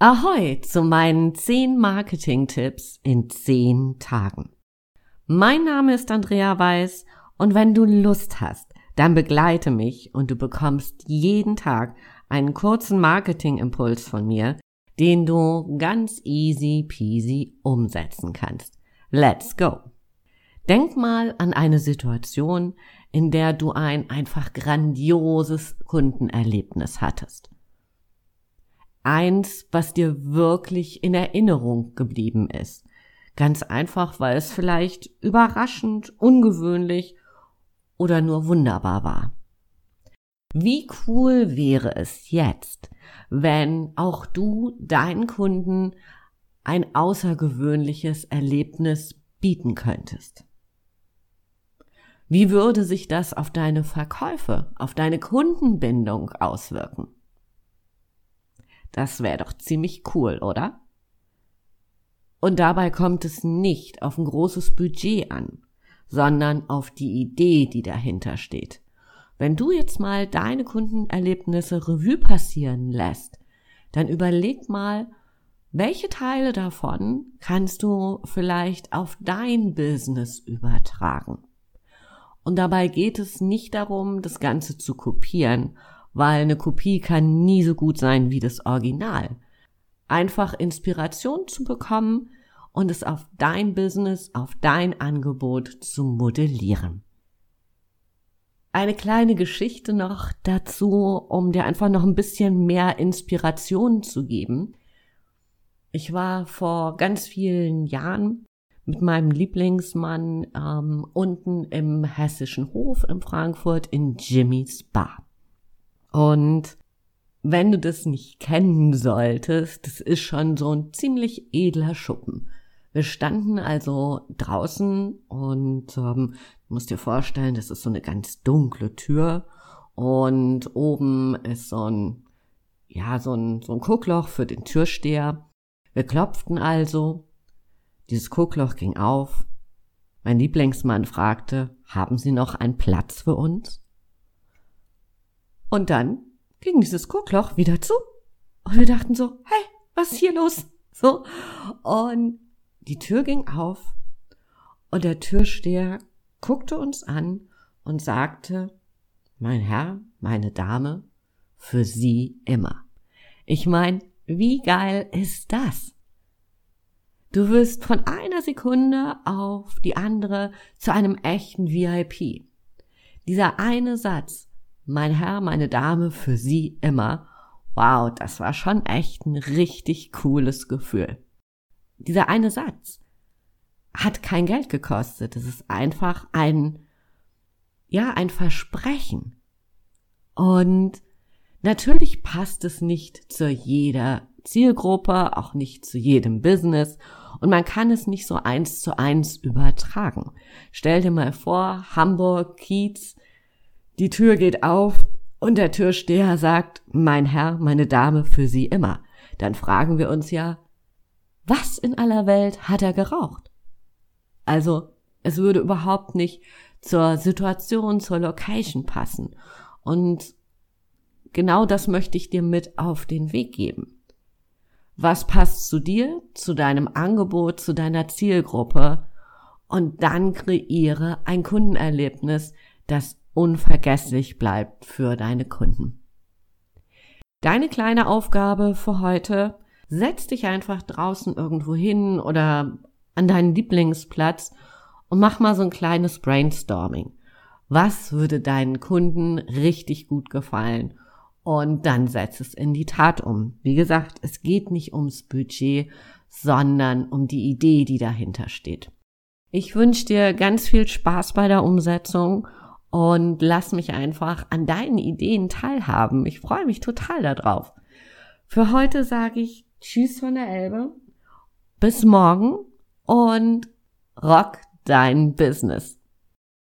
Ahoi zu meinen 10 Marketing-Tipps in 10 Tagen. Mein Name ist Andrea Weiß und wenn du Lust hast, dann begleite mich und du bekommst jeden Tag einen kurzen Marketing-Impuls von mir, den du ganz easy peasy umsetzen kannst. Let's go! Denk mal an eine Situation, in der du ein einfach grandioses Kundenerlebnis hattest eins, was dir wirklich in Erinnerung geblieben ist. Ganz einfach, weil es vielleicht überraschend, ungewöhnlich oder nur wunderbar war. Wie cool wäre es jetzt, wenn auch du deinen Kunden ein außergewöhnliches Erlebnis bieten könntest? Wie würde sich das auf deine Verkäufe, auf deine Kundenbindung auswirken? Das wäre doch ziemlich cool, oder? Und dabei kommt es nicht auf ein großes Budget an, sondern auf die Idee, die dahinter steht. Wenn du jetzt mal deine Kundenerlebnisse Revue passieren lässt, dann überleg mal, welche Teile davon kannst du vielleicht auf dein Business übertragen? Und dabei geht es nicht darum, das Ganze zu kopieren weil eine Kopie kann nie so gut sein wie das Original. Einfach Inspiration zu bekommen und es auf dein Business, auf dein Angebot zu modellieren. Eine kleine Geschichte noch dazu, um dir einfach noch ein bisschen mehr Inspiration zu geben. Ich war vor ganz vielen Jahren mit meinem Lieblingsmann ähm, unten im hessischen Hof in Frankfurt in Jimmy's Bar. Und wenn du das nicht kennen solltest, das ist schon so ein ziemlich edler Schuppen. Wir standen also draußen und ähm, du musst dir vorstellen, das ist so eine ganz dunkle Tür und oben ist so ein, ja, so ein, so ein Guckloch für den Türsteher. Wir klopften also. Dieses Guckloch ging auf. Mein Lieblingsmann fragte, haben Sie noch einen Platz für uns? Und dann ging dieses Guckloch wieder zu. Und wir dachten so, hey, was ist hier los? So. Und die Tür ging auf und der Türsteher guckte uns an und sagte, mein Herr, meine Dame, für Sie immer. Ich mein, wie geil ist das? Du wirst von einer Sekunde auf die andere zu einem echten VIP. Dieser eine Satz mein Herr, meine Dame, für Sie immer. Wow, das war schon echt ein richtig cooles Gefühl. Dieser eine Satz hat kein Geld gekostet. Es ist einfach ein, ja, ein Versprechen. Und natürlich passt es nicht zu jeder Zielgruppe, auch nicht zu jedem Business und man kann es nicht so eins zu eins übertragen. Stell dir mal vor, Hamburg, Kiez, die Tür geht auf und der Türsteher sagt, mein Herr, meine Dame, für Sie immer. Dann fragen wir uns ja, was in aller Welt hat er geraucht? Also, es würde überhaupt nicht zur Situation, zur Location passen. Und genau das möchte ich dir mit auf den Weg geben. Was passt zu dir, zu deinem Angebot, zu deiner Zielgruppe? Und dann kreiere ein Kundenerlebnis, das unvergesslich bleibt für deine Kunden. Deine kleine Aufgabe für heute, setz dich einfach draußen irgendwo hin oder an deinen Lieblingsplatz und mach mal so ein kleines Brainstorming. Was würde deinen Kunden richtig gut gefallen? Und dann setz es in die Tat um. Wie gesagt, es geht nicht ums Budget, sondern um die Idee, die dahinter steht. Ich wünsche dir ganz viel Spaß bei der Umsetzung und lass mich einfach an deinen Ideen teilhaben. Ich freue mich total darauf. Für heute sage ich Tschüss von der Elbe. Bis morgen und rock dein Business.